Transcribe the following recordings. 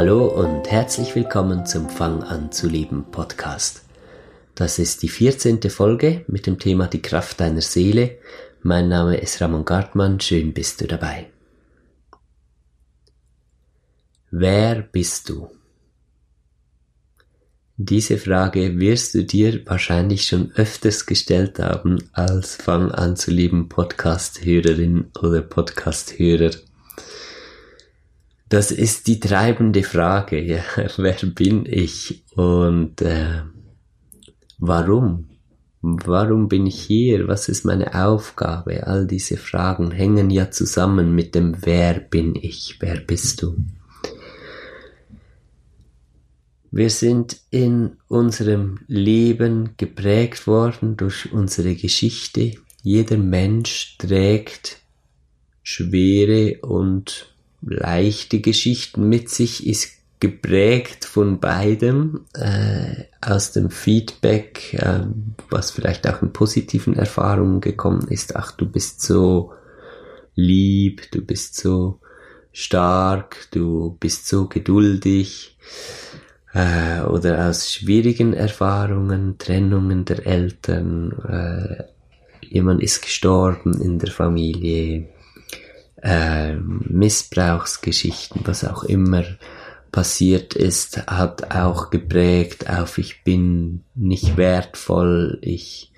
Hallo und herzlich willkommen zum Fang an zu leben Podcast. Das ist die 14. Folge mit dem Thema Die Kraft deiner Seele. Mein Name ist Ramon Gartmann, schön bist du dabei. Wer bist du? Diese Frage wirst du dir wahrscheinlich schon öfters gestellt haben als Fang an zu leben Podcast-Hörerin oder Podcast-Hörer. Das ist die treibende Frage. Ja, wer bin ich und äh, warum? Warum bin ich hier? Was ist meine Aufgabe? All diese Fragen hängen ja zusammen mit dem Wer bin ich? Wer bist du? Wir sind in unserem Leben geprägt worden durch unsere Geschichte. Jeder Mensch trägt schwere und leichte Geschichten mit sich, ist geprägt von beidem, äh, aus dem Feedback, äh, was vielleicht auch in positiven Erfahrungen gekommen ist. Ach, du bist so lieb, du bist so stark, du bist so geduldig äh, oder aus schwierigen Erfahrungen, Trennungen der Eltern, äh, jemand ist gestorben in der Familie, äh, Missbrauchsgeschichten, was auch immer passiert ist, hat auch geprägt auf ich bin nicht wertvoll, ich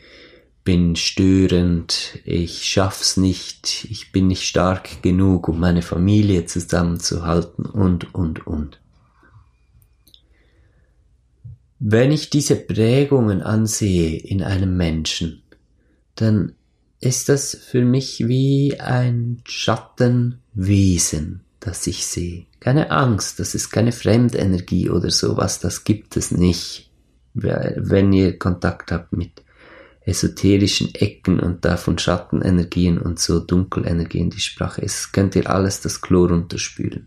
bin störend, ich schaff's nicht, ich bin nicht stark genug, um meine Familie zusammenzuhalten und, und, und. Wenn ich diese Prägungen ansehe in einem Menschen, dann ist das für mich wie ein Schattenwesen, das ich sehe. Keine Angst, das ist keine Fremdenergie oder sowas, das gibt es nicht. Wenn ihr Kontakt habt mit esoterischen Ecken und da von Schattenenergien und so Dunkelenergien die Sprache ist, könnt ihr alles das Klo runterspülen.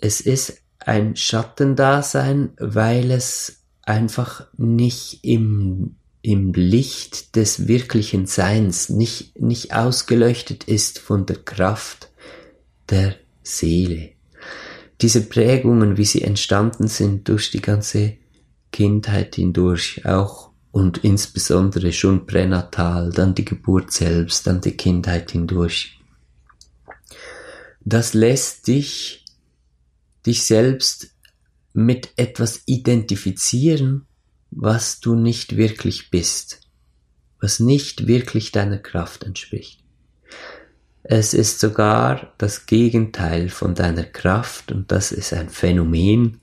Es ist ein Schattendasein, weil es einfach nicht im, im Licht des wirklichen Seins, nicht, nicht ausgeleuchtet ist von der Kraft der Seele. Diese Prägungen, wie sie entstanden sind durch die ganze Kindheit hindurch, auch und insbesondere schon pränatal, dann die Geburt selbst, dann die Kindheit hindurch. Das lässt dich dich selbst mit etwas identifizieren, was du nicht wirklich bist, was nicht wirklich deiner Kraft entspricht. Es ist sogar das Gegenteil von deiner Kraft und das ist ein Phänomen.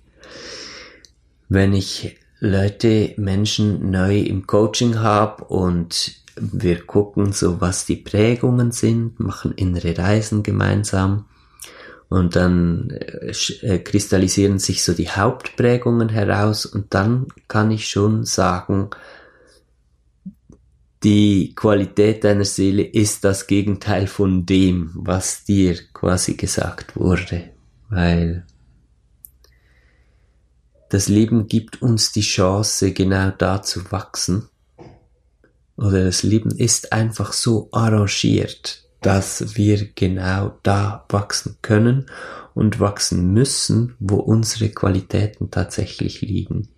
Wenn ich Leute, Menschen neu im Coaching habe und wir gucken so, was die Prägungen sind, machen innere Reisen gemeinsam, und dann äh, äh, kristallisieren sich so die Hauptprägungen heraus und dann kann ich schon sagen, die Qualität deiner Seele ist das Gegenteil von dem, was dir quasi gesagt wurde, weil das Leben gibt uns die Chance, genau da zu wachsen. Oder das Leben ist einfach so arrangiert, dass wir genau da wachsen können und wachsen müssen, wo unsere Qualitäten tatsächlich liegen.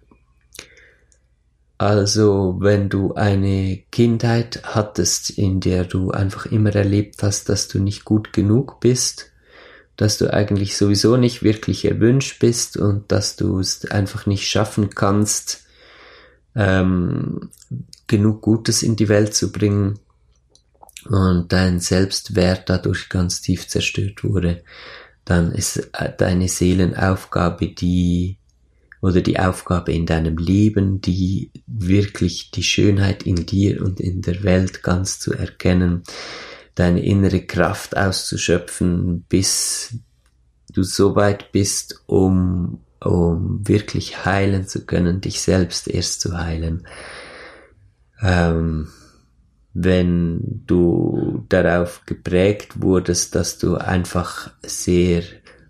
Also wenn du eine Kindheit hattest, in der du einfach immer erlebt hast, dass du nicht gut genug bist, dass du eigentlich sowieso nicht wirklich erwünscht bist und dass du es einfach nicht schaffen kannst, ähm, genug Gutes in die Welt zu bringen, und dein Selbstwert dadurch ganz tief zerstört wurde, dann ist deine Seelenaufgabe die oder die Aufgabe in deinem Leben, die wirklich die Schönheit in dir und in der Welt ganz zu erkennen, deine innere Kraft auszuschöpfen, bis du so weit bist, um, um wirklich heilen zu können, dich selbst erst zu heilen. Ähm, wenn du darauf geprägt wurdest, dass du einfach sehr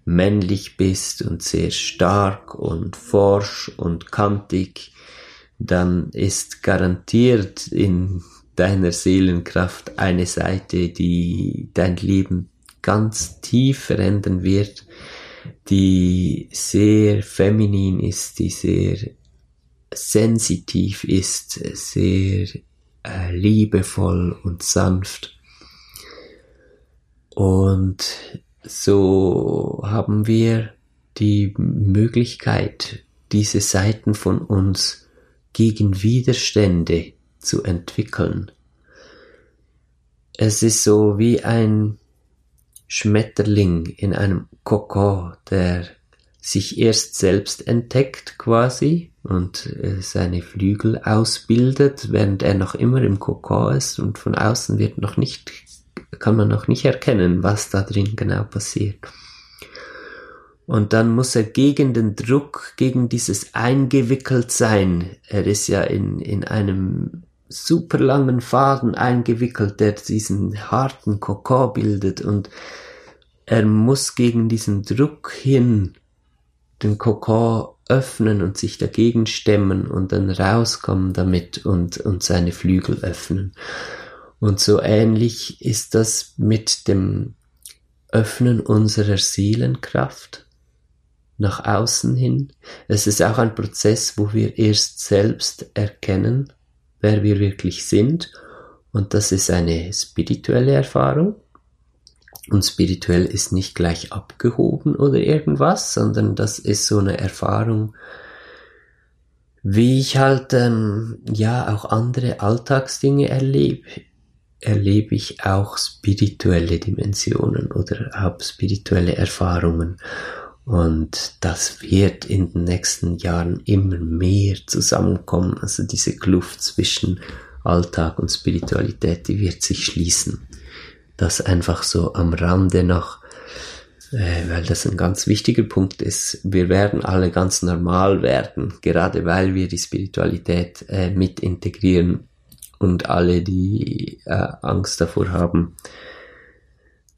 männlich bist und sehr stark und forsch und kantig, dann ist garantiert in deiner Seelenkraft eine Seite, die dein Leben ganz tief verändern wird, die sehr feminin ist, die sehr sensitiv ist, sehr äh, liebevoll und sanft. Und so haben wir die Möglichkeit, diese Seiten von uns gegen Widerstände zu entwickeln. Es ist so wie ein Schmetterling in einem Kokon, der sich erst selbst entdeckt quasi und äh, seine Flügel ausbildet, während er noch immer im Kokon ist und von außen wird noch nicht, kann man noch nicht erkennen, was da drin genau passiert. Und dann muss er gegen den Druck, gegen dieses eingewickelt sein, er ist ja in, in einem super langen Faden eingewickelt, der diesen harten Kokon bildet und er muss gegen diesen Druck hin den Kokon öffnen und sich dagegen stemmen und dann rauskommen damit und, und seine Flügel öffnen. Und so ähnlich ist das mit dem Öffnen unserer Seelenkraft nach außen hin. Es ist auch ein Prozess, wo wir erst selbst erkennen, wer wir wirklich sind. Und das ist eine spirituelle Erfahrung. Und spirituell ist nicht gleich abgehoben oder irgendwas, sondern das ist so eine Erfahrung, wie ich halt ähm, ja auch andere Alltagsdinge erlebe, erlebe ich auch spirituelle Dimensionen oder habe spirituelle Erfahrungen. Und das wird in den nächsten Jahren immer mehr zusammenkommen. Also diese Kluft zwischen Alltag und Spiritualität, die wird sich schließen das einfach so am Rande noch, äh, weil das ein ganz wichtiger Punkt ist. Wir werden alle ganz normal werden, gerade weil wir die Spiritualität äh, mit integrieren und alle, die äh, Angst davor haben,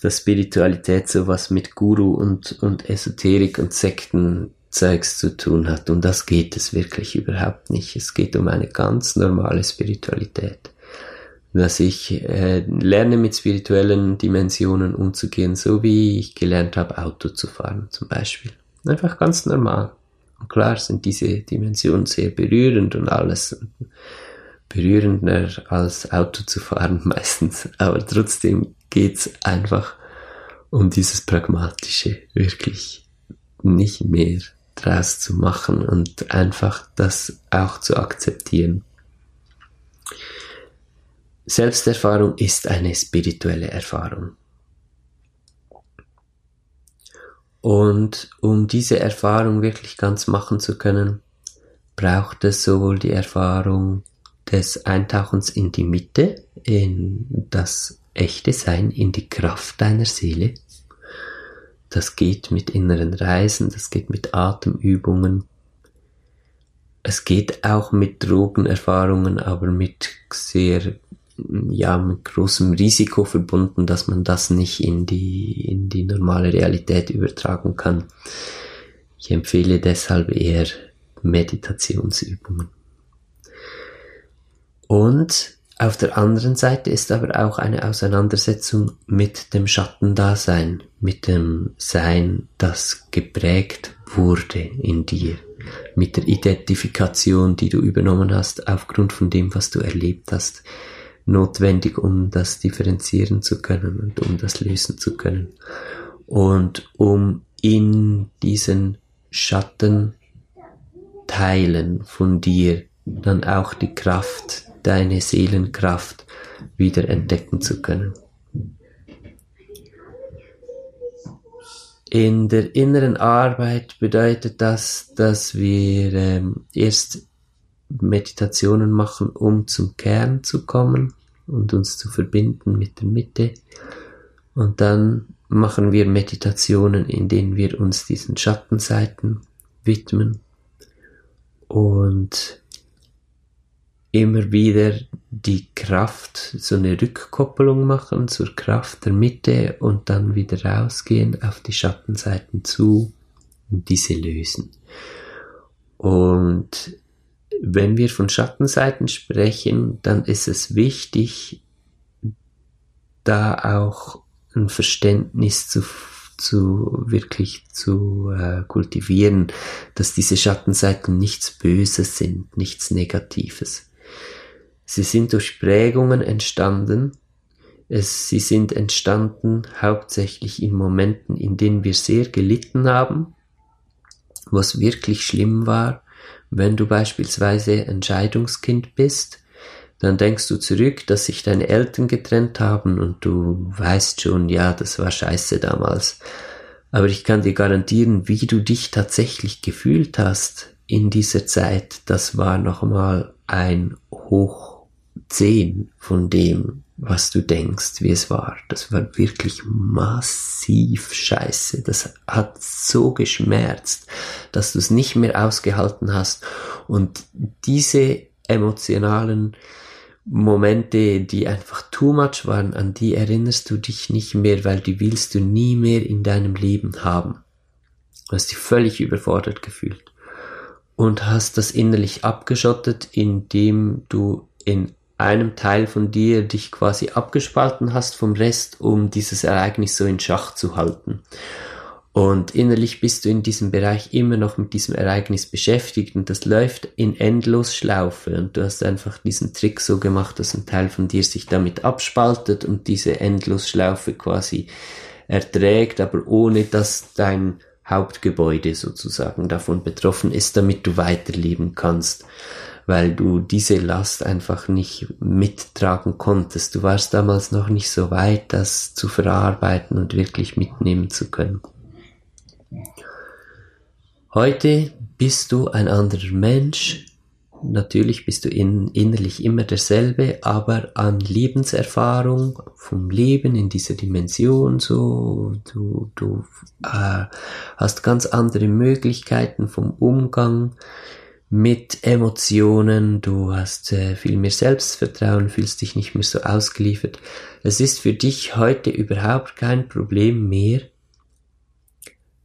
dass Spiritualität sowas mit Guru und, und Esoterik und Sekten Zeugs zu tun hat. Und das geht es wirklich überhaupt nicht. Es geht um eine ganz normale Spiritualität dass ich äh, lerne mit spirituellen Dimensionen umzugehen, so wie ich gelernt habe, Auto zu fahren zum Beispiel. Einfach ganz normal. Und klar sind diese Dimensionen sehr berührend und alles berührender als Auto zu fahren meistens. Aber trotzdem geht's einfach um dieses Pragmatische, wirklich nicht mehr draus zu machen und einfach das auch zu akzeptieren. Selbsterfahrung ist eine spirituelle Erfahrung. Und um diese Erfahrung wirklich ganz machen zu können, braucht es sowohl die Erfahrung des Eintauchens in die Mitte, in das echte Sein, in die Kraft deiner Seele. Das geht mit inneren Reisen, das geht mit Atemübungen. Es geht auch mit Drogenerfahrungen, aber mit sehr ja mit großem Risiko verbunden, dass man das nicht in die, in die normale Realität übertragen kann. Ich empfehle deshalb eher Meditationsübungen. Und auf der anderen Seite ist aber auch eine Auseinandersetzung mit dem Schattendasein, mit dem Sein, das geprägt wurde in dir, mit der Identifikation, die du übernommen hast aufgrund von dem, was du erlebt hast, notwendig, um das differenzieren zu können und um das lösen zu können. Und um in diesen Schattenteilen von dir dann auch die Kraft, deine Seelenkraft wieder entdecken zu können. In der inneren Arbeit bedeutet das, dass wir ähm, erst Meditationen machen, um zum Kern zu kommen und uns zu verbinden mit der Mitte. Und dann machen wir Meditationen, in denen wir uns diesen Schattenseiten widmen und immer wieder die Kraft, so eine Rückkoppelung machen zur Kraft der Mitte und dann wieder rausgehen auf die Schattenseiten zu und diese lösen. Und wenn wir von Schattenseiten sprechen, dann ist es wichtig, da auch ein Verständnis zu, zu wirklich zu äh, kultivieren, dass diese Schattenseiten nichts Böses sind, nichts Negatives. Sie sind durch Prägungen entstanden. Es, sie sind entstanden hauptsächlich in Momenten, in denen wir sehr gelitten haben, was wirklich schlimm war. Wenn du beispielsweise ein Scheidungskind bist, dann denkst du zurück, dass sich deine Eltern getrennt haben und du weißt schon, ja, das war scheiße damals. Aber ich kann dir garantieren, wie du dich tatsächlich gefühlt hast in dieser Zeit, das war nochmal ein Hoch 10 von dem, was du denkst, wie es war. Das war wirklich massiv scheiße. Das hat so geschmerzt, dass du es nicht mehr ausgehalten hast. Und diese emotionalen Momente, die einfach too much waren, an die erinnerst du dich nicht mehr, weil die willst du nie mehr in deinem Leben haben. Du hast dich völlig überfordert gefühlt und hast das innerlich abgeschottet, indem du in einem Teil von dir dich quasi abgespalten hast vom Rest, um dieses Ereignis so in Schach zu halten. Und innerlich bist du in diesem Bereich immer noch mit diesem Ereignis beschäftigt und das läuft in Endlosschlaufe und du hast einfach diesen Trick so gemacht, dass ein Teil von dir sich damit abspaltet und diese Endlosschlaufe quasi erträgt, aber ohne dass dein Hauptgebäude sozusagen davon betroffen ist, damit du weiterleben kannst, weil du diese Last einfach nicht mittragen konntest. Du warst damals noch nicht so weit, das zu verarbeiten und wirklich mitnehmen zu können. Heute bist du ein anderer Mensch. Natürlich bist du in, innerlich immer derselbe, aber an Lebenserfahrung vom Leben in dieser Dimension so, du, du äh, hast ganz andere Möglichkeiten vom Umgang mit Emotionen, du hast äh, viel mehr Selbstvertrauen, fühlst dich nicht mehr so ausgeliefert. Es ist für dich heute überhaupt kein Problem mehr,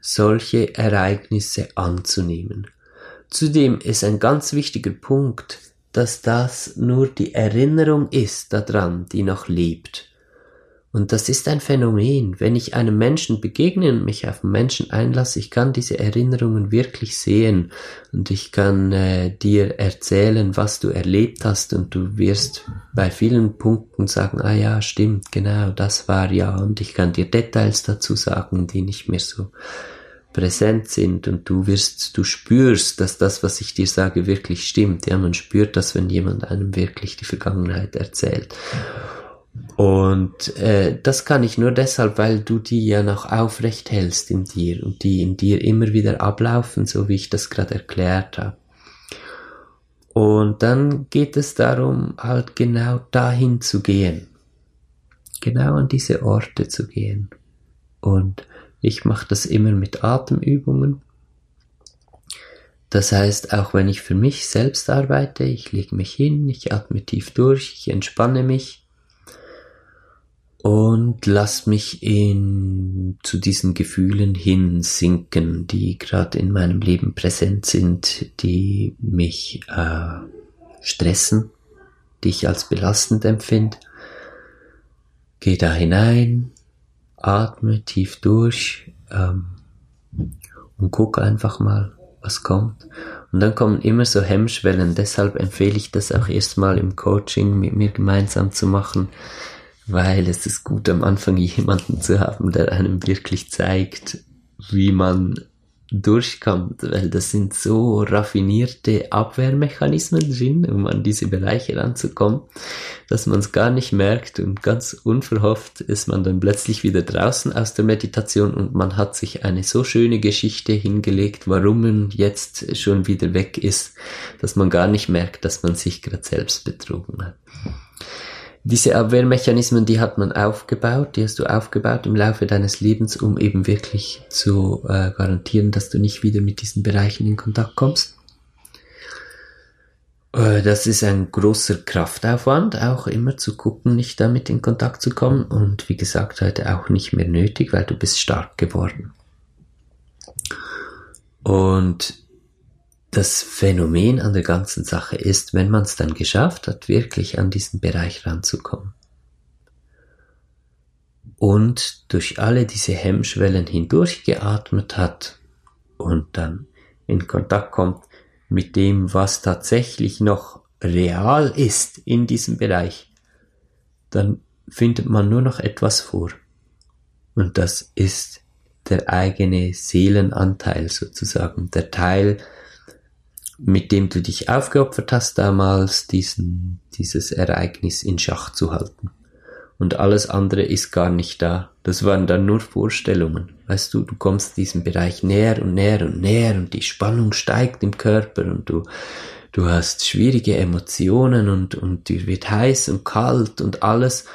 solche Ereignisse anzunehmen. Zudem ist ein ganz wichtiger Punkt, dass das nur die Erinnerung ist daran, die noch lebt. Und das ist ein Phänomen. Wenn ich einem Menschen begegne und mich auf einen Menschen einlasse, ich kann diese Erinnerungen wirklich sehen und ich kann äh, dir erzählen, was du erlebt hast und du wirst bei vielen Punkten sagen, ah ja, stimmt, genau, das war ja und ich kann dir Details dazu sagen, die nicht mehr so präsent sind und du wirst, du spürst, dass das, was ich dir sage, wirklich stimmt. Ja, man spürt das, wenn jemand einem wirklich die Vergangenheit erzählt. Und äh, das kann ich nur deshalb, weil du die ja noch aufrecht hältst in dir und die in dir immer wieder ablaufen, so wie ich das gerade erklärt habe. Und dann geht es darum, halt genau dahin zu gehen. Genau an diese Orte zu gehen. Und ich mache das immer mit Atemübungen. Das heißt, auch wenn ich für mich selbst arbeite, ich lege mich hin, ich atme tief durch, ich entspanne mich und lass mich in, zu diesen Gefühlen hinsinken, die gerade in meinem Leben präsent sind, die mich äh, stressen, die ich als belastend empfinde. Geh da hinein, atme tief durch ähm, und guck einfach mal, was kommt. Und dann kommen immer so Hemmschwellen. Deshalb empfehle ich das auch erstmal im Coaching mit mir gemeinsam zu machen, weil es ist gut am Anfang jemanden zu haben, der einem wirklich zeigt, wie man durchkommt, weil das sind so raffinierte Abwehrmechanismen drin, um an diese Bereiche ranzukommen, dass man es gar nicht merkt und ganz unverhofft ist man dann plötzlich wieder draußen aus der Meditation und man hat sich eine so schöne Geschichte hingelegt, warum man jetzt schon wieder weg ist, dass man gar nicht merkt, dass man sich gerade selbst betrogen hat diese Abwehrmechanismen, die hat man aufgebaut, die hast du aufgebaut im Laufe deines Lebens, um eben wirklich zu äh, garantieren, dass du nicht wieder mit diesen Bereichen in Kontakt kommst. Äh, das ist ein großer Kraftaufwand, auch immer zu gucken, nicht damit in Kontakt zu kommen und wie gesagt heute auch nicht mehr nötig, weil du bist stark geworden. Und das Phänomen an der ganzen Sache ist, wenn man es dann geschafft hat, wirklich an diesen Bereich ranzukommen und durch alle diese Hemmschwellen hindurchgeatmet hat und dann in Kontakt kommt mit dem, was tatsächlich noch real ist in diesem Bereich, dann findet man nur noch etwas vor. Und das ist der eigene Seelenanteil sozusagen, der Teil, mit dem du dich aufgeopfert hast damals, diesen, dieses Ereignis in Schach zu halten. Und alles andere ist gar nicht da. Das waren dann nur Vorstellungen. Weißt du, du kommst diesem Bereich näher und näher und näher und die Spannung steigt im Körper und du, du hast schwierige Emotionen und, und dir wird heiß und kalt und alles.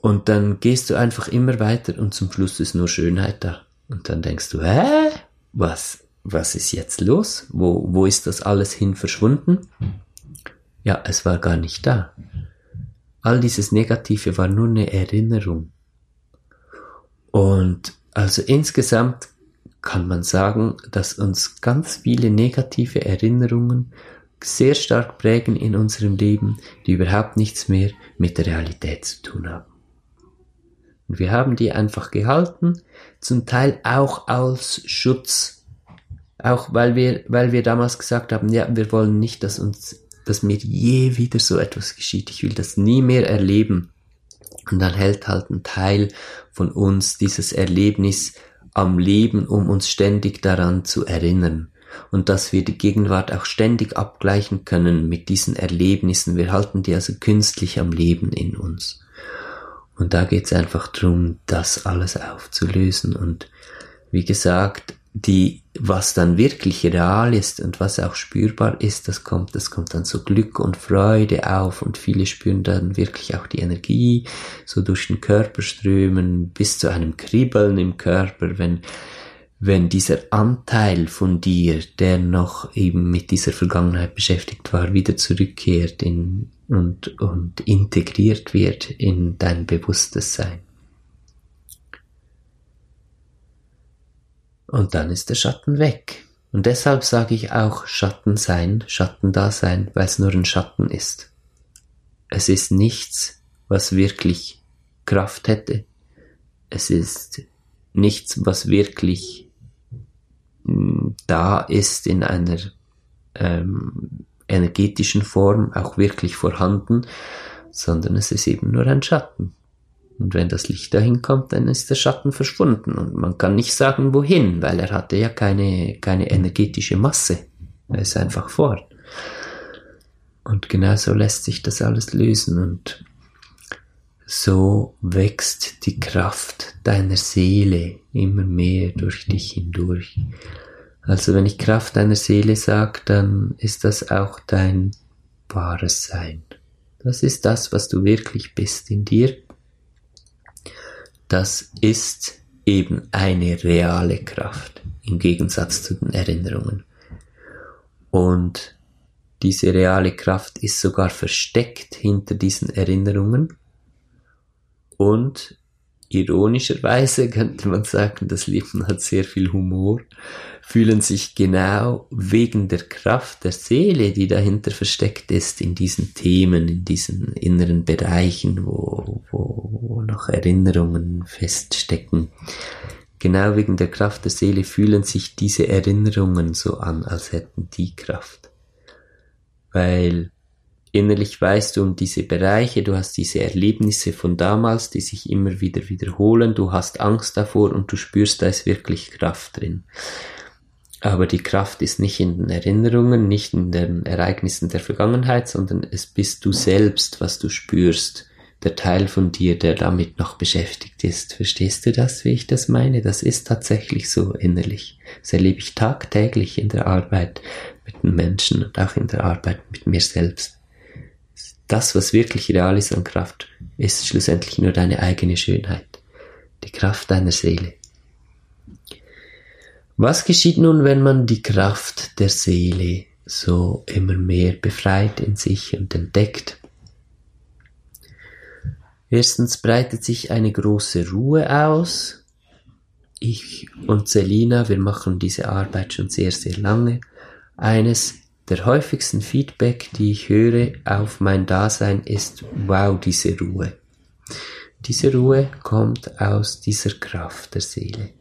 Und dann gehst du einfach immer weiter und zum Schluss ist nur Schönheit da. Und dann denkst du, hä? Was, was ist jetzt los? Wo, wo ist das alles hin verschwunden? Ja, es war gar nicht da. All dieses Negative war nur eine Erinnerung. Und also insgesamt kann man sagen, dass uns ganz viele negative Erinnerungen sehr stark prägen in unserem Leben, die überhaupt nichts mehr mit der Realität zu tun haben. Und wir haben die einfach gehalten, zum Teil auch als Schutz. Auch weil wir, weil wir damals gesagt haben, ja, wir wollen nicht, dass uns, dass mir je wieder so etwas geschieht. Ich will das nie mehr erleben. Und dann hält halt ein Teil von uns dieses Erlebnis am Leben, um uns ständig daran zu erinnern. Und dass wir die Gegenwart auch ständig abgleichen können mit diesen Erlebnissen. Wir halten die also künstlich am Leben in uns. Und da geht es einfach darum, das alles aufzulösen. Und wie gesagt, die, was dann wirklich real ist und was auch spürbar ist, das kommt, das kommt dann so Glück und Freude auf und viele spüren dann wirklich auch die Energie so durch den Körper strömen bis zu einem Kribbeln im Körper, wenn, wenn dieser Anteil von dir, der noch eben mit dieser Vergangenheit beschäftigt war, wieder zurückkehrt in, und, und integriert wird in dein bewusstes Sein. Und dann ist der Schatten weg. Und deshalb sage ich auch Schatten sein, Schatten da sein, weil es nur ein Schatten ist. Es ist nichts, was wirklich Kraft hätte. Es ist nichts, was wirklich hm, da ist in einer ähm, energetischen Form auch wirklich vorhanden, sondern es ist eben nur ein Schatten. Und wenn das Licht dahin kommt, dann ist der Schatten verschwunden. Und man kann nicht sagen, wohin, weil er hatte ja keine, keine energetische Masse. Er ist einfach fort. Und genau so lässt sich das alles lösen. Und so wächst die Kraft deiner Seele immer mehr durch dich hindurch. Also wenn ich Kraft deiner Seele sage, dann ist das auch dein wahres Sein. Das ist das, was du wirklich bist in dir. Das ist eben eine reale Kraft im Gegensatz zu den Erinnerungen. Und diese reale Kraft ist sogar versteckt hinter diesen Erinnerungen. Und ironischerweise könnte man sagen, das Leben hat sehr viel Humor fühlen sich genau wegen der Kraft der Seele, die dahinter versteckt ist, in diesen Themen, in diesen inneren Bereichen, wo, wo, wo noch Erinnerungen feststecken. Genau wegen der Kraft der Seele fühlen sich diese Erinnerungen so an, als hätten die Kraft. Weil innerlich weißt du um diese Bereiche, du hast diese Erlebnisse von damals, die sich immer wieder wiederholen, du hast Angst davor und du spürst, da ist wirklich Kraft drin. Aber die Kraft ist nicht in den Erinnerungen, nicht in den Ereignissen der Vergangenheit, sondern es bist du selbst, was du spürst, der Teil von dir, der damit noch beschäftigt ist. Verstehst du das, wie ich das meine? Das ist tatsächlich so innerlich. Das erlebe ich tagtäglich in der Arbeit mit den Menschen und auch in der Arbeit mit mir selbst. Das, was wirklich real ist an Kraft, ist schlussendlich nur deine eigene Schönheit. Die Kraft deiner Seele. Was geschieht nun, wenn man die Kraft der Seele so immer mehr befreit in sich und entdeckt? Erstens breitet sich eine große Ruhe aus. Ich und Selina, wir machen diese Arbeit schon sehr, sehr lange. Eines der häufigsten Feedback, die ich höre auf mein Dasein ist, wow, diese Ruhe. diese Ruhe kommt aus dieser Kraft der Seele.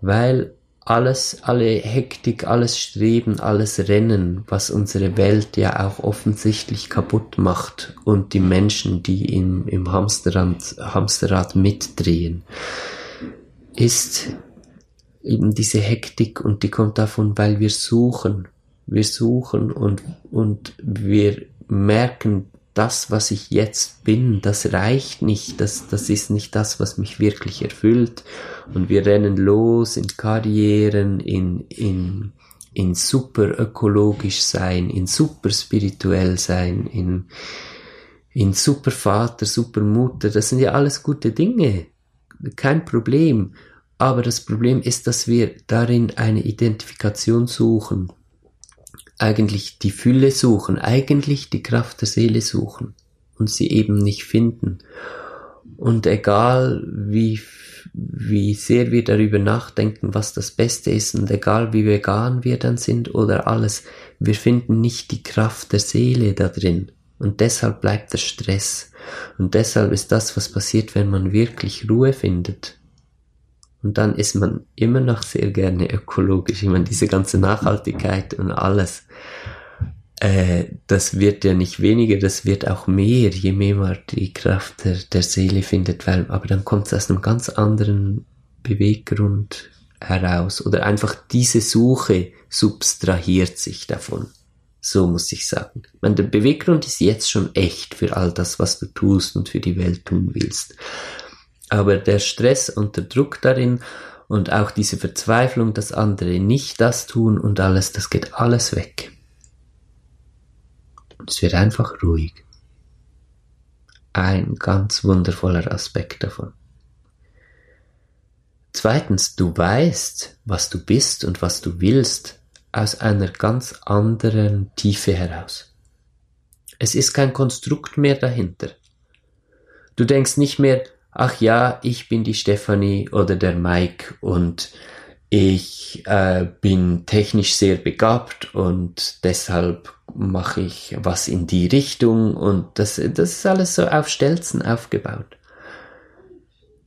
Weil alles, alle Hektik, alles Streben, alles Rennen, was unsere Welt ja auch offensichtlich kaputt macht und die Menschen, die im, im Hamsterrad, Hamsterrad mitdrehen, ist eben diese Hektik und die kommt davon, weil wir suchen. Wir suchen und, und wir merken, das, was ich jetzt bin, das reicht nicht, das, das ist nicht das, was mich wirklich erfüllt. Und wir rennen los in Karrieren, in, in, in super ökologisch sein, in super spirituell sein, in, in super Vater, super Mutter. Das sind ja alles gute Dinge. Kein Problem. Aber das Problem ist, dass wir darin eine Identifikation suchen eigentlich die Fülle suchen, eigentlich die Kraft der Seele suchen und sie eben nicht finden. Und egal wie, wie sehr wir darüber nachdenken, was das Beste ist und egal wie vegan wir dann sind oder alles, wir finden nicht die Kraft der Seele da drin. Und deshalb bleibt der Stress. Und deshalb ist das, was passiert, wenn man wirklich Ruhe findet, und dann ist man immer noch sehr gerne ökologisch. Ich meine, diese ganze Nachhaltigkeit und alles, äh, das wird ja nicht weniger, das wird auch mehr, je mehr man die Kraft der, der Seele findet. Weil, aber dann kommt es aus einem ganz anderen Beweggrund heraus. Oder einfach diese Suche substrahiert sich davon. So muss ich sagen. Ich meine, der Beweggrund ist jetzt schon echt für all das, was du tust und für die Welt tun willst. Aber der Stress und der Druck darin und auch diese Verzweiflung, dass andere nicht das tun und alles, das geht alles weg. Es wird einfach ruhig. Ein ganz wundervoller Aspekt davon. Zweitens, du weißt, was du bist und was du willst aus einer ganz anderen Tiefe heraus. Es ist kein Konstrukt mehr dahinter. Du denkst nicht mehr, ach ja, ich bin die Stefanie oder der Mike und ich äh, bin technisch sehr begabt und deshalb mache ich was in die Richtung und das, das ist alles so auf Stelzen aufgebaut.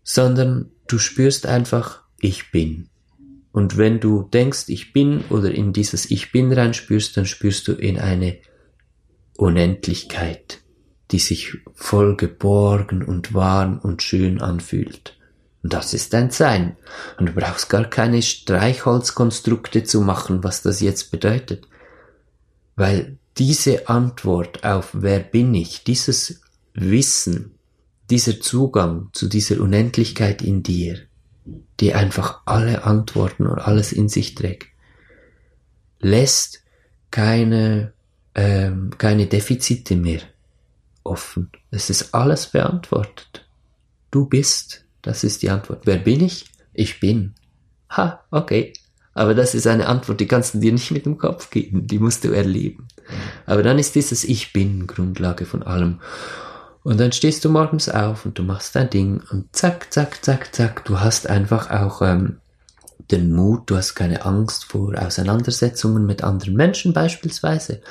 Sondern du spürst einfach, ich bin. Und wenn du denkst, ich bin oder in dieses Ich bin reinspürst, dann spürst du in eine Unendlichkeit die sich voll geborgen und warm und schön anfühlt. Und das ist dein Sein. Und du brauchst gar keine Streichholzkonstrukte zu machen, was das jetzt bedeutet. Weil diese Antwort auf wer bin ich, dieses Wissen, dieser Zugang zu dieser Unendlichkeit in dir, die einfach alle Antworten und alles in sich trägt, lässt keine, ähm, keine Defizite mehr offen. Es ist alles beantwortet. Du bist. Das ist die Antwort. Wer bin ich? Ich bin. Ha, okay. Aber das ist eine Antwort, die kannst du dir nicht mit dem Kopf geben. Die musst du erleben. Aber dann ist dieses Ich bin Grundlage von allem. Und dann stehst du morgens auf und du machst dein Ding und zack, zack, zack, zack. Du hast einfach auch ähm, den Mut, du hast keine Angst vor Auseinandersetzungen mit anderen Menschen beispielsweise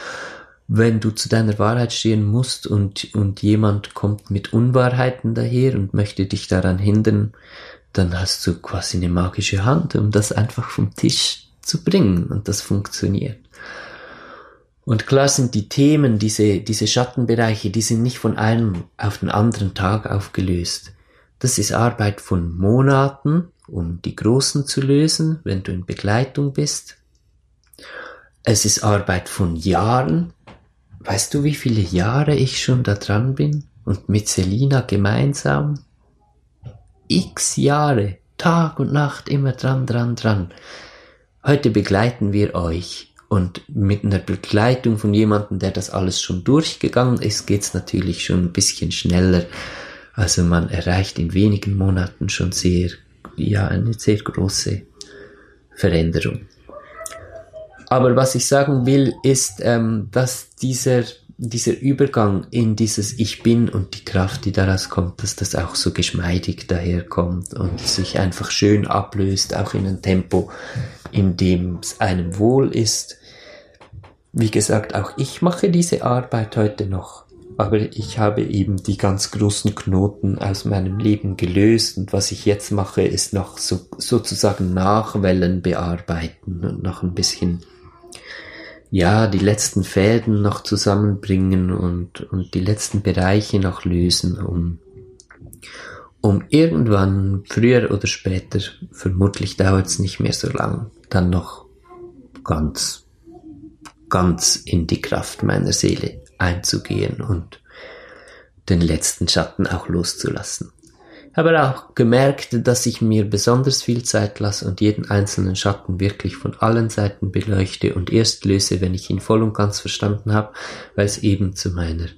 wenn du zu deiner Wahrheit stehen musst und, und jemand kommt mit Unwahrheiten daher und möchte dich daran hindern, dann hast du quasi eine magische Hand, um das einfach vom Tisch zu bringen und das funktioniert. Und klar sind die Themen, diese, diese Schattenbereiche, die sind nicht von einem auf den anderen Tag aufgelöst. Das ist Arbeit von Monaten, um die großen zu lösen, wenn du in Begleitung bist. Es ist Arbeit von Jahren, Weißt du, wie viele Jahre ich schon da dran bin? Und mit Selina gemeinsam? X Jahre, Tag und Nacht immer dran, dran, dran. Heute begleiten wir euch. Und mit einer Begleitung von jemandem, der das alles schon durchgegangen ist, geht's natürlich schon ein bisschen schneller. Also man erreicht in wenigen Monaten schon sehr, ja, eine sehr große Veränderung. Aber was ich sagen will, ist, ähm, dass dieser, dieser Übergang in dieses Ich bin und die Kraft, die daraus kommt, dass das auch so geschmeidig daherkommt und sich einfach schön ablöst, auch in einem Tempo, in dem es einem wohl ist. Wie gesagt, auch ich mache diese Arbeit heute noch. aber ich habe eben die ganz großen Knoten aus meinem Leben gelöst und was ich jetzt mache, ist noch so, sozusagen Nachwellen bearbeiten und noch ein bisschen, ja, die letzten Fäden noch zusammenbringen und, und die letzten Bereiche noch lösen, um, um irgendwann, früher oder später, vermutlich dauert es nicht mehr so lang, dann noch ganz, ganz in die Kraft meiner Seele einzugehen und den letzten Schatten auch loszulassen. Habe auch gemerkt, dass ich mir besonders viel Zeit lasse und jeden einzelnen Schatten wirklich von allen Seiten beleuchte und erst löse, wenn ich ihn voll und ganz verstanden habe, weil es eben zu meiner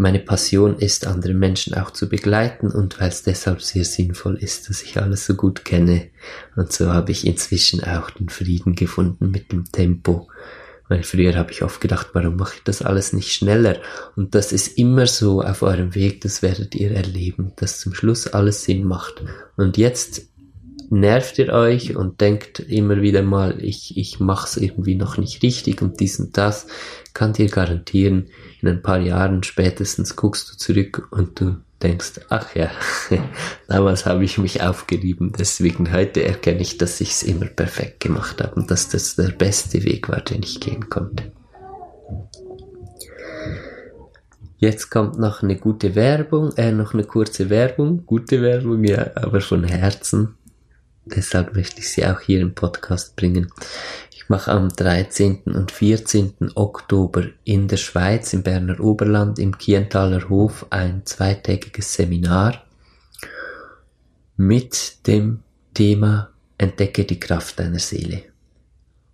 meine Passion ist, andere Menschen auch zu begleiten und weil es deshalb sehr sinnvoll ist, dass ich alles so gut kenne. Und so habe ich inzwischen auch den Frieden gefunden mit dem Tempo weil früher habe ich oft gedacht, warum mache ich das alles nicht schneller? Und das ist immer so auf eurem Weg, das werdet ihr erleben, dass zum Schluss alles Sinn macht. Und jetzt nervt ihr euch und denkt immer wieder mal, ich, ich mache es irgendwie noch nicht richtig und dies und das, kann dir garantieren, in ein paar Jahren spätestens guckst du zurück und du denkst, ach ja, damals habe ich mich aufgerieben, deswegen heute erkenne ich, dass ich es immer perfekt gemacht habe und dass das der beste Weg war, den ich gehen konnte. Jetzt kommt noch eine gute Werbung, äh, noch eine kurze Werbung, gute Werbung, ja, aber von Herzen. Deshalb möchte ich sie auch hier im Podcast bringen mache am 13. und 14. Oktober in der Schweiz, im Berner Oberland, im Kienthaler Hof ein zweitägiges Seminar mit dem Thema Entdecke die Kraft deiner Seele.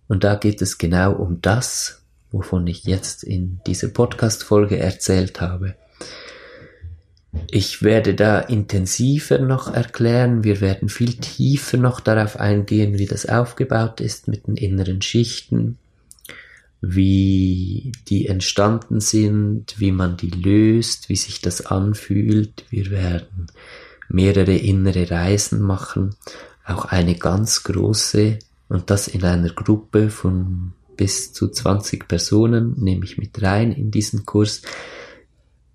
Und da geht es genau um das, wovon ich jetzt in dieser Podcast-Folge erzählt habe. Ich werde da intensiver noch erklären, wir werden viel tiefer noch darauf eingehen, wie das aufgebaut ist mit den inneren Schichten, wie die entstanden sind, wie man die löst, wie sich das anfühlt. Wir werden mehrere innere Reisen machen, auch eine ganz große und das in einer Gruppe von bis zu 20 Personen nehme ich mit rein in diesen Kurs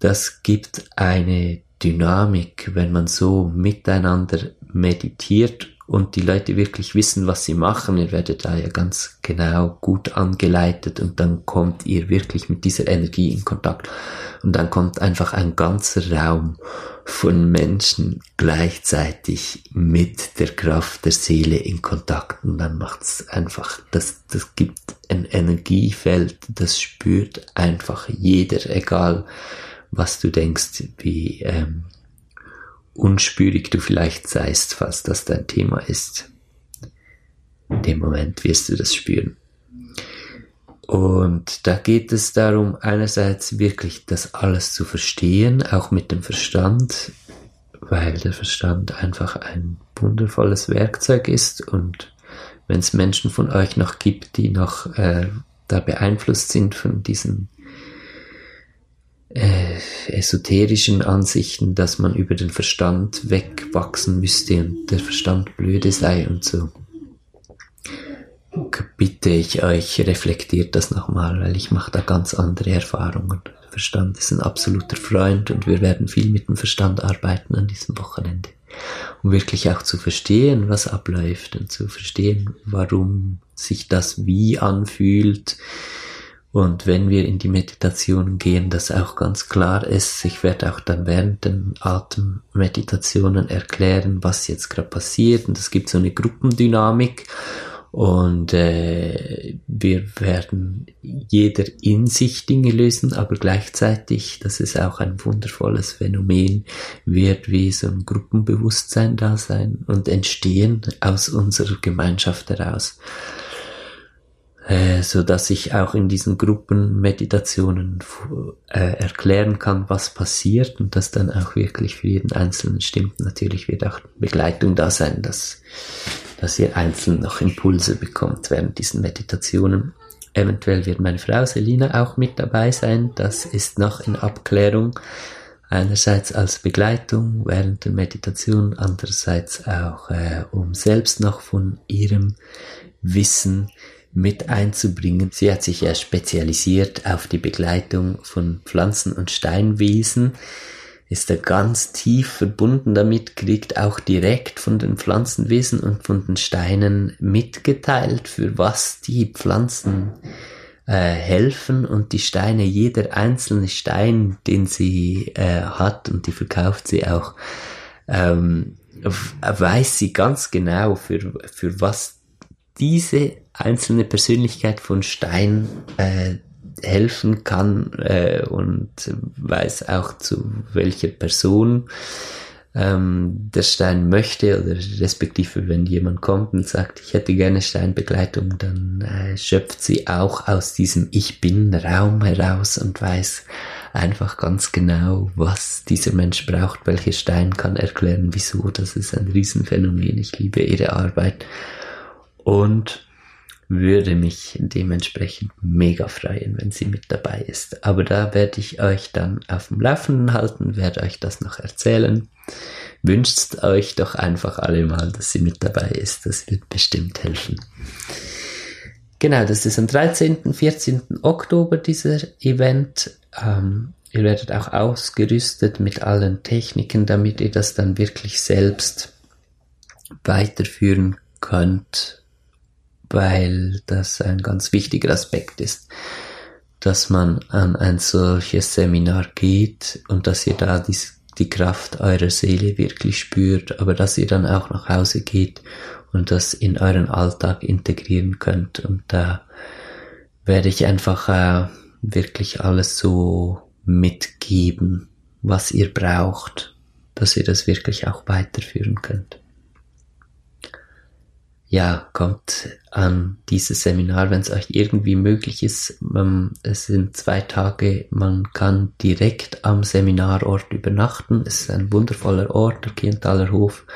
das gibt eine Dynamik, wenn man so miteinander meditiert und die Leute wirklich wissen, was sie machen. Ihr werdet da ja ganz genau gut angeleitet und dann kommt ihr wirklich mit dieser Energie in Kontakt. Und dann kommt einfach ein ganzer Raum von Menschen gleichzeitig mit der Kraft der Seele in Kontakt. Und dann macht's einfach, das, das gibt ein Energiefeld, das spürt einfach jeder, egal was du denkst, wie ähm, unspürig du vielleicht seist, falls das dein Thema ist. In dem Moment wirst du das spüren. Und da geht es darum, einerseits wirklich das alles zu verstehen, auch mit dem Verstand, weil der Verstand einfach ein wundervolles Werkzeug ist und wenn es Menschen von euch noch gibt, die noch äh, da beeinflusst sind von diesen äh, esoterischen Ansichten, dass man über den Verstand wegwachsen müsste und der Verstand blöde sei und so. Bitte ich euch, reflektiert das nochmal, weil ich mache da ganz andere Erfahrungen. Verstand ist ein absoluter Freund und wir werden viel mit dem Verstand arbeiten an diesem Wochenende. Um wirklich auch zu verstehen, was abläuft und zu verstehen, warum sich das wie anfühlt, und wenn wir in die Meditation gehen, das auch ganz klar ist, ich werde auch dann während den Atemmeditationen erklären, was jetzt gerade passiert. Und es gibt so eine Gruppendynamik. Und äh, wir werden jeder in sich Dinge lösen, aber gleichzeitig, das ist auch ein wundervolles Phänomen, wird wie so ein Gruppenbewusstsein da sein und entstehen aus unserer Gemeinschaft heraus äh, so dass ich auch in diesen Gruppenmeditationen äh, erklären kann, was passiert und das dann auch wirklich für jeden Einzelnen stimmt. Natürlich wird auch Begleitung da sein, dass, dass ihr einzeln noch Impulse bekommt während diesen Meditationen. Eventuell wird meine Frau Selina auch mit dabei sein. Das ist noch in Abklärung. Einerseits als Begleitung während der Meditation, andererseits auch äh, um selbst noch von ihrem Wissen mit einzubringen. Sie hat sich ja spezialisiert auf die Begleitung von Pflanzen- und Steinwesen, ist da ganz tief verbunden damit, kriegt auch direkt von den Pflanzenwesen und von den Steinen mitgeteilt, für was die Pflanzen äh, helfen und die Steine, jeder einzelne Stein, den sie äh, hat und die verkauft sie auch, ähm, weiß sie ganz genau, für, für was diese einzelne Persönlichkeit von Stein äh, helfen kann äh, und weiß auch zu welcher Person ähm, der Stein möchte oder respektive wenn jemand kommt und sagt, ich hätte gerne Steinbegleitung, dann äh, schöpft sie auch aus diesem Ich bin Raum heraus und weiß einfach ganz genau, was dieser Mensch braucht, welcher Stein kann erklären, wieso. Das ist ein Riesenphänomen. Ich liebe ihre Arbeit und würde mich dementsprechend mega freuen, wenn sie mit dabei ist. Aber da werde ich euch dann auf dem Laufenden halten, werde euch das noch erzählen. Wünscht euch doch einfach alle mal, dass sie mit dabei ist. Das wird bestimmt helfen. Genau, das ist am 13. 14. Oktober dieser Event. Ähm, ihr werdet auch ausgerüstet mit allen Techniken, damit ihr das dann wirklich selbst weiterführen könnt weil das ein ganz wichtiger Aspekt ist, dass man an ein solches Seminar geht und dass ihr da die, die Kraft eurer Seele wirklich spürt, aber dass ihr dann auch nach Hause geht und das in euren Alltag integrieren könnt. Und da werde ich einfach äh, wirklich alles so mitgeben, was ihr braucht, dass ihr das wirklich auch weiterführen könnt ja, kommt an dieses Seminar, wenn es euch irgendwie möglich ist. Es sind zwei Tage, man kann direkt am Seminarort übernachten. Es ist ein wundervoller Ort, der Kienthaler Hof.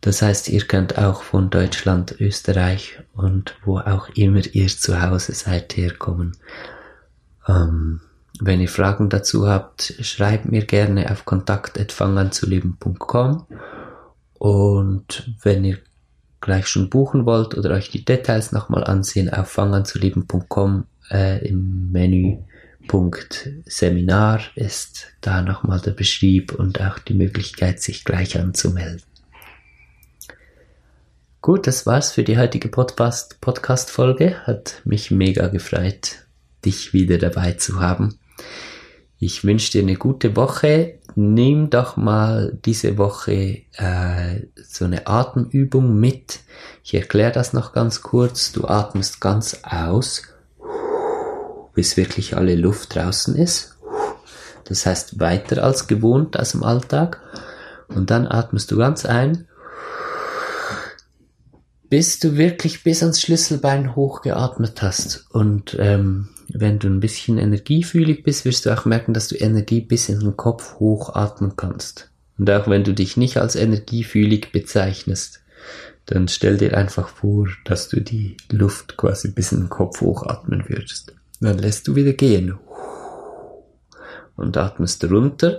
Das heißt, ihr könnt auch von Deutschland, Österreich und wo auch immer ihr zu Hause seid herkommen. Ähm, wenn ihr Fragen dazu habt, schreibt mir gerne auf kontakt.fanganzuleben.com und wenn ihr gleich schon buchen wollt oder euch die Details nochmal ansehen, auf fanganzuleben.com äh, im Menüpunkt Seminar ist da nochmal der Beschrieb und auch die Möglichkeit, sich gleich anzumelden. Gut, das war's für die heutige Podcast-Folge. Hat mich mega gefreut, dich wieder dabei zu haben. Ich wünsche dir eine gute Woche. Nimm doch mal diese Woche äh, so eine Atemübung mit. Ich erkläre das noch ganz kurz. Du atmest ganz aus, bis wirklich alle Luft draußen ist. Das heißt weiter als gewohnt aus dem Alltag. Und dann atmest du ganz ein, bis du wirklich bis ans Schlüsselbein hochgeatmet hast. Und ähm, wenn du ein bisschen energiefühlig bist, wirst du auch merken, dass du Energie bis in den Kopf hochatmen kannst. Und auch wenn du dich nicht als energiefühlig bezeichnest, dann stell dir einfach vor, dass du die Luft quasi bis in den Kopf hochatmen würdest. Dann lässt du wieder gehen. Und atmest runter.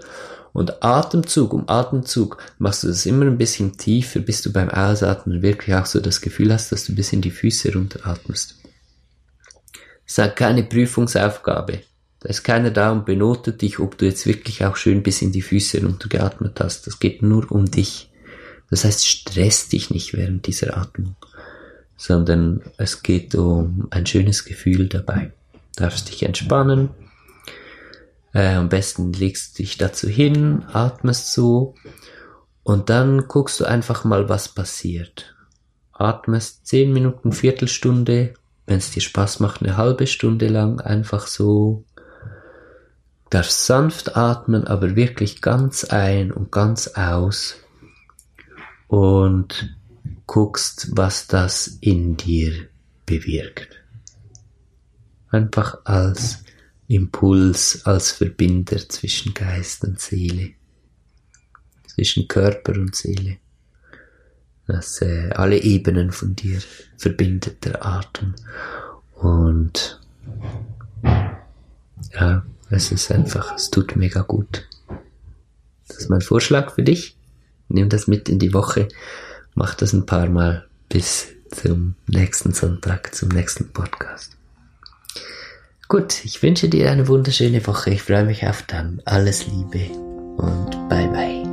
Und Atemzug um Atemzug machst du das immer ein bisschen tiefer, bis du beim Ausatmen wirklich auch so das Gefühl hast, dass du bis in die Füße runteratmest. Es ist keine Prüfungsaufgabe. Da ist keiner da und benotet dich, ob du jetzt wirklich auch schön bis in die Füße runtergeatmet hast. Das geht nur um dich. Das heißt, stress dich nicht während dieser Atmung, sondern es geht um ein schönes Gefühl dabei. Du darfst dich entspannen. Äh, am besten legst du dich dazu hin, atmest so und dann guckst du einfach mal, was passiert. Atmest zehn Minuten, Viertelstunde wenn es dir Spaß macht, eine halbe Stunde lang einfach so, darfst sanft atmen, aber wirklich ganz ein und ganz aus und guckst, was das in dir bewirkt. Einfach als Impuls, als Verbinder zwischen Geist und Seele, zwischen Körper und Seele dass äh, alle Ebenen von dir verbindet, der Atem. Und ja, es ist einfach, es tut mega gut. Das ist mein Vorschlag für dich. Nimm das mit in die Woche, mach das ein paar Mal, bis zum nächsten Sonntag, zum nächsten Podcast. Gut, ich wünsche dir eine wunderschöne Woche. Ich freue mich auf dann. Alles Liebe und bye bye.